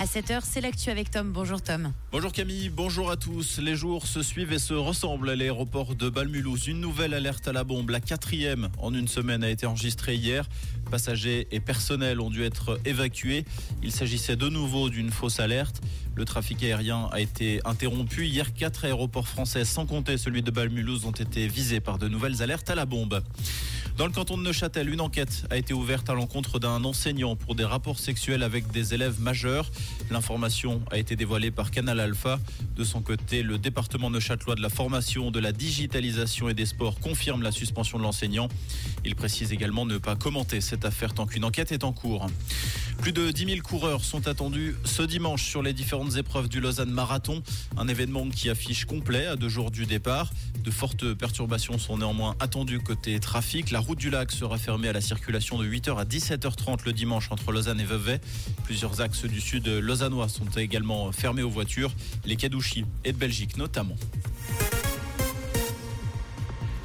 À 7h, c'est l'actu avec Tom. Bonjour Tom. Bonjour Camille, bonjour à tous. Les jours se suivent et se ressemblent à l'aéroport de Balmulhouse. Une nouvelle alerte à la bombe, la quatrième en une semaine, a été enregistrée hier. Passagers et personnel ont dû être évacués. Il s'agissait de nouveau d'une fausse alerte. Le trafic aérien a été interrompu. Hier, quatre aéroports français, sans compter celui de Balmulhouse, ont été visés par de nouvelles alertes à la bombe. Dans le canton de Neuchâtel, une enquête a été ouverte à l'encontre d'un enseignant pour des rapports sexuels avec des élèves majeurs. L'information a été dévoilée par Canal Alpha. De son côté, le département neuchâtelois de la formation, de la digitalisation et des sports confirme la suspension de l'enseignant. Il précise également ne pas commenter cette affaire tant qu'une enquête est en cours. Plus de 10 000 coureurs sont attendus ce dimanche sur les différentes épreuves du Lausanne Marathon. Un événement qui affiche complet à deux jours du départ. De fortes perturbations sont néanmoins attendues côté trafic. La du lac sera fermée à la circulation de 8h à 17h30 le dimanche entre Lausanne et Vevey. Plusieurs axes du sud lausannois sont également fermés aux voitures, les Kadouchi et de Belgique notamment.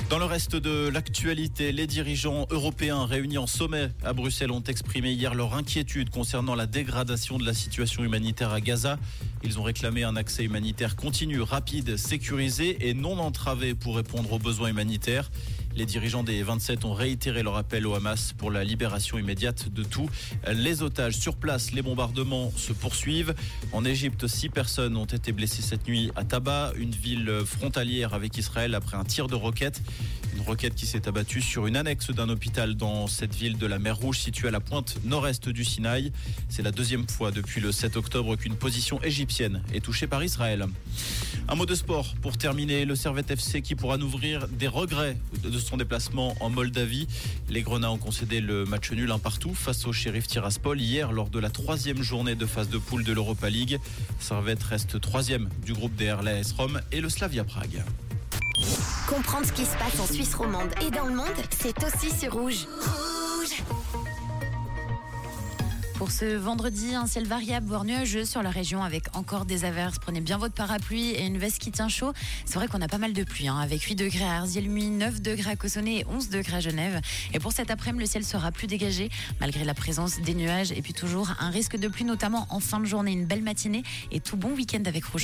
Dans le reste de l'actualité, les dirigeants européens réunis en sommet à Bruxelles ont exprimé hier leur inquiétude concernant la dégradation de la situation humanitaire à Gaza. Ils ont réclamé un accès humanitaire continu, rapide, sécurisé et non entravé pour répondre aux besoins humanitaires. Les dirigeants des 27 ont réitéré leur appel au Hamas pour la libération immédiate de tous les otages. Sur place, les bombardements se poursuivent. En Égypte, six personnes ont été blessées cette nuit à Taba, une ville frontalière avec Israël, après un tir de roquette. Une roquette qui s'est abattue sur une annexe d'un hôpital dans cette ville de la mer Rouge située à la pointe nord-est du Sinaï. C'est la deuxième fois depuis le 7 octobre qu'une position égyptienne est touchée par Israël. Un mot de sport pour terminer. Le Servette FC qui pourra nourrir des regrets de son déplacement en Moldavie. Les Grenats ont concédé le match nul un partout face au shérif Tiraspol hier lors de la troisième journée de phase de poule de l'Europa League. Servette reste troisième du groupe des RLAS Rome et le Slavia Prague. Comprendre ce qui se passe en Suisse romande et dans le monde, c'est aussi sur Rouge. Rouge Pour ce vendredi, un ciel variable, voire nuageux sur la région avec encore des averses. Prenez bien votre parapluie et une veste qui tient chaud. C'est vrai qu'on a pas mal de pluie, hein, avec 8 degrés à Arzielmuy, 9 degrés à Cossonay et 11 degrés à Genève. Et pour cet après-midi, le ciel sera plus dégagé, malgré la présence des nuages. Et puis toujours un risque de pluie, notamment en fin de journée. Une belle matinée et tout bon week-end avec Rouge.